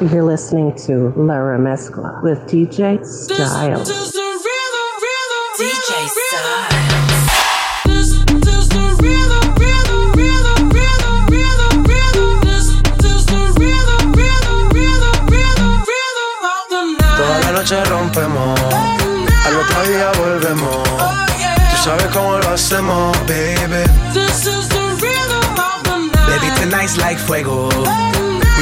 You're listening to La Remezcla with DJ Styles. DJ Styles. Toda la noche rompemos, al otro día volvemos. Tú sabes cómo lo hacemos, baby. Baby, tonight's like fuego.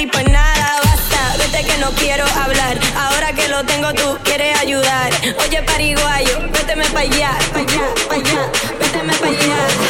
pedí pues nada, basta, vete que no quiero hablar. Ahora que lo tengo tú quieres ayudar. Oye pariguayo, véteme pa' allá, pa' allá, pa' allá, véteme pa' allá.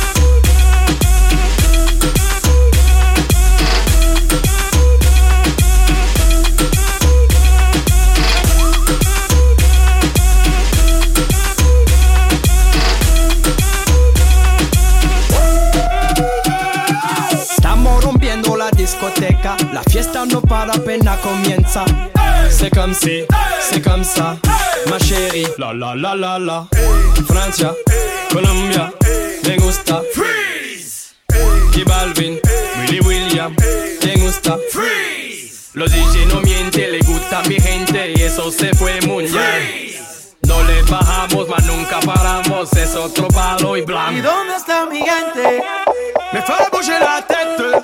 La fiesta no para apenas comienza. C'est comme si, c'est comme ça, ma chérie. La la la la la. Francia, Colombia, me gusta. Freeze. J Balvin, Willy William, me gusta. Freeze. Los DJ no mienten, le gusta a mi gente y eso se fue muy bien. No le bajamos, mas nunca paramos, es otro palo y ¿Y blanco. dónde está mi gente? Me fait bouger la tête.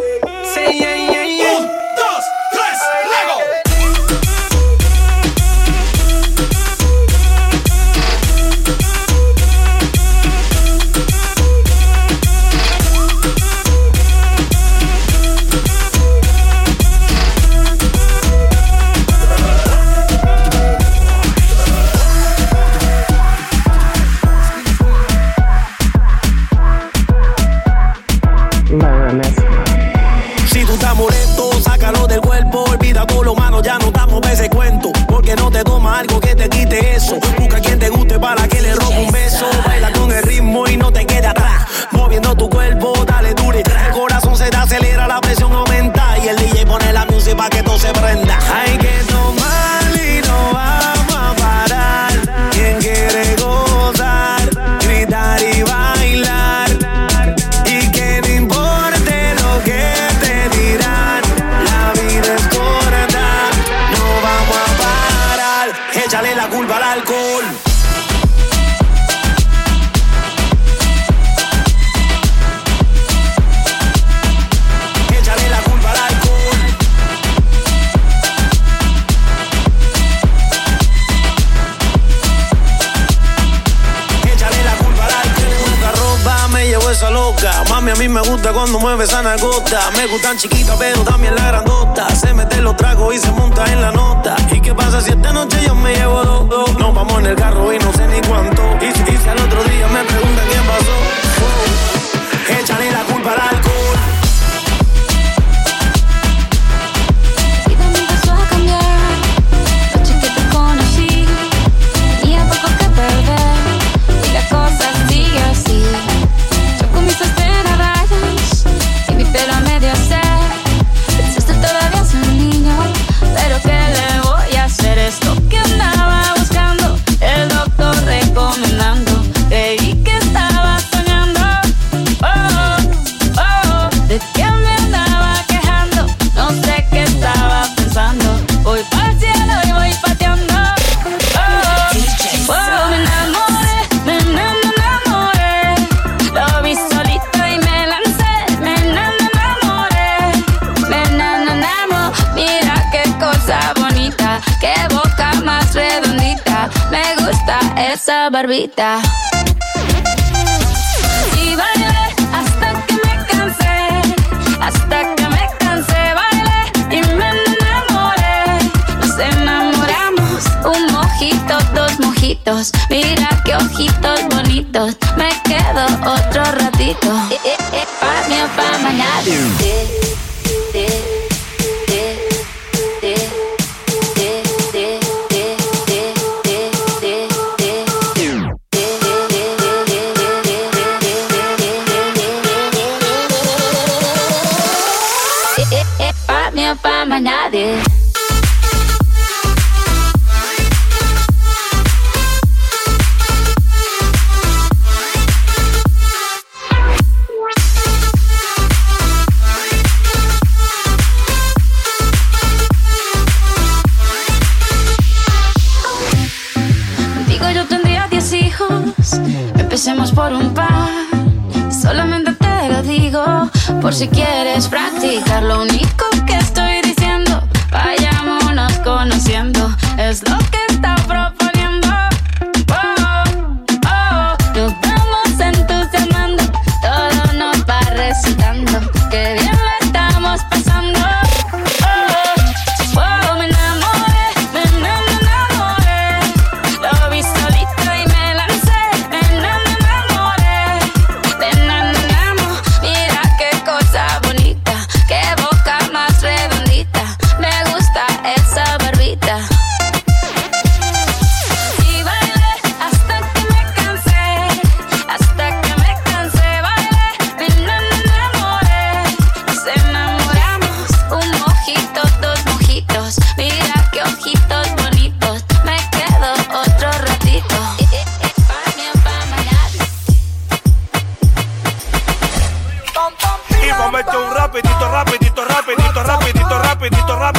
Mami, a mí me gusta cuando mueve esa nalgota. Me gustan chiquitas, pero también la grandota. Se mete los tragos y se monta en la nota. ¿Y qué pasa si esta noche yo me llevo dos? dos? Nos vamos en el carro y no sé ni cuánto. Y si si al otro día me preguntan quién pasó. barbita. Y bailé hasta que me cansé, hasta que me cansé, bailé y me enamoré. Nos enamoramos, un mojito, dos mojitos, mira qué ojitos bonitos. Me quedo otro ratito, eh, eh, eh, pa' pa' mañana. Digo yo tendría 10 hijos, empecemos por un par. Solamente te lo digo, por si quieres practicar lo único que estoy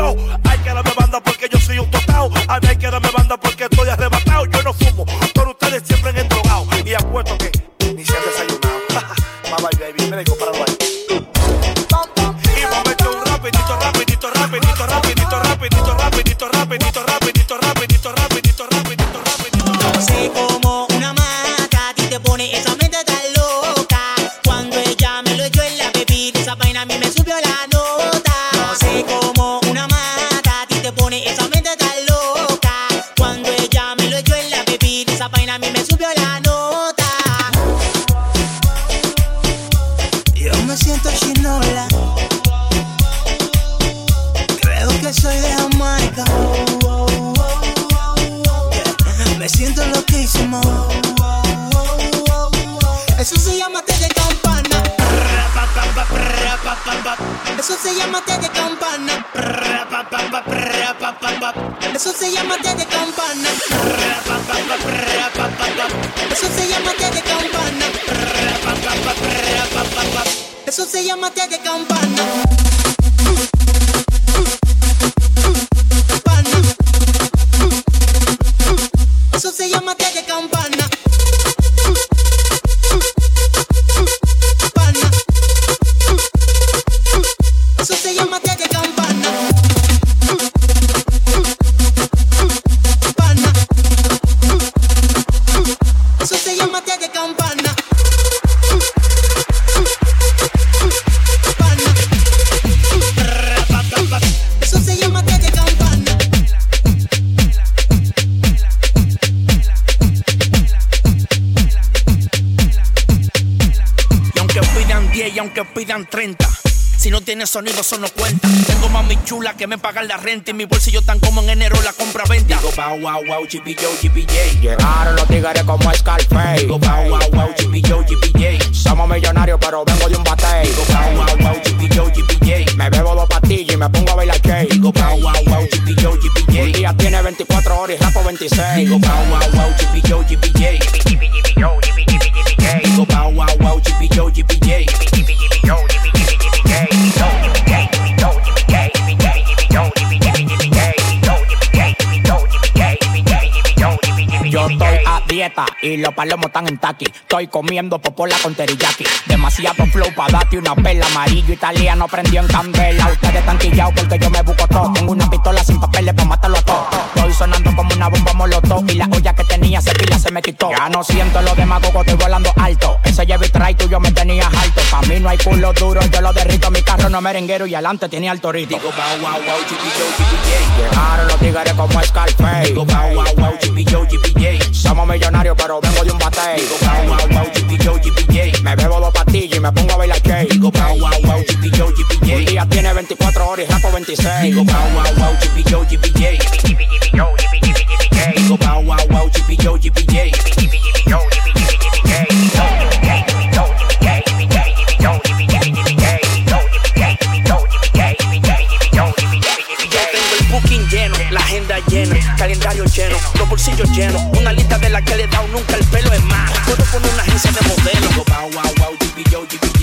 No. Eso se llama te de campana. Eso se llama te de campana. Pidan 30. Si no tiene sonido, eso no cuenta. Tengo mami chula que me pagan la renta y mi bolsillo tan como en enero la compra venta. Digo, wow, wow, wow, GPJ, GPJ. Llegaron los tigres como Scarface. Digo, wow, wow, wow, GPJ, GPJ. Somos millonarios, pero vengo de un batey. Digo, wow, wow, wow, GPJ, GPJ. Me bebo dos pastillas y me pongo a bailar Jay. Digo, wow, wow, wow, GPJ, Un GPJ. día tiene 24 horas y rapo 26. Digo, wow, wow, wow, GPJ, GPJ. Digo, wow, wow, wow, GPJ, GPJ. Y los palomos están en taqui. Estoy comiendo popola con teriyaki. Demasiado flow pa' darte una pela. Amarillo italiano prendió en candela. Ustedes están quillados porque yo me busco todo. Tengo una pistola sin papeles pa' matarlo a todos. Sonando como una bomba molotov. Y la olla que tenía ese pila se me quitó. Ya no siento lo demás, coco, estoy volando alto. Ese Chevy Tray yo me tenía alto. Pa' mí no hay culo duro, yo lo derrito. Mi carro no merenguero y adelante tenía. Digo, wow, wow, GPJ, GPJ. Llegaron los tigres como Scarface. Digo, wow, wow, wow, GPJ, GPJ. Somos millonarios, pero vengo de un batey. Digo, wow, wow, me pongo a bailar que Digo bow wow wow, GP yo, GP Un día tiene 24 horas y rapo 26 Digo bow wow wow, GP yo, GP yo Digo bow wow wow, GP yo, GP yo lleno, calendario lleno, los bolsillos llenos, una lista de la que le he dado nunca el pelo es más. Puedo poner una agencia de modelos. Wow, wow, wow. yo, you be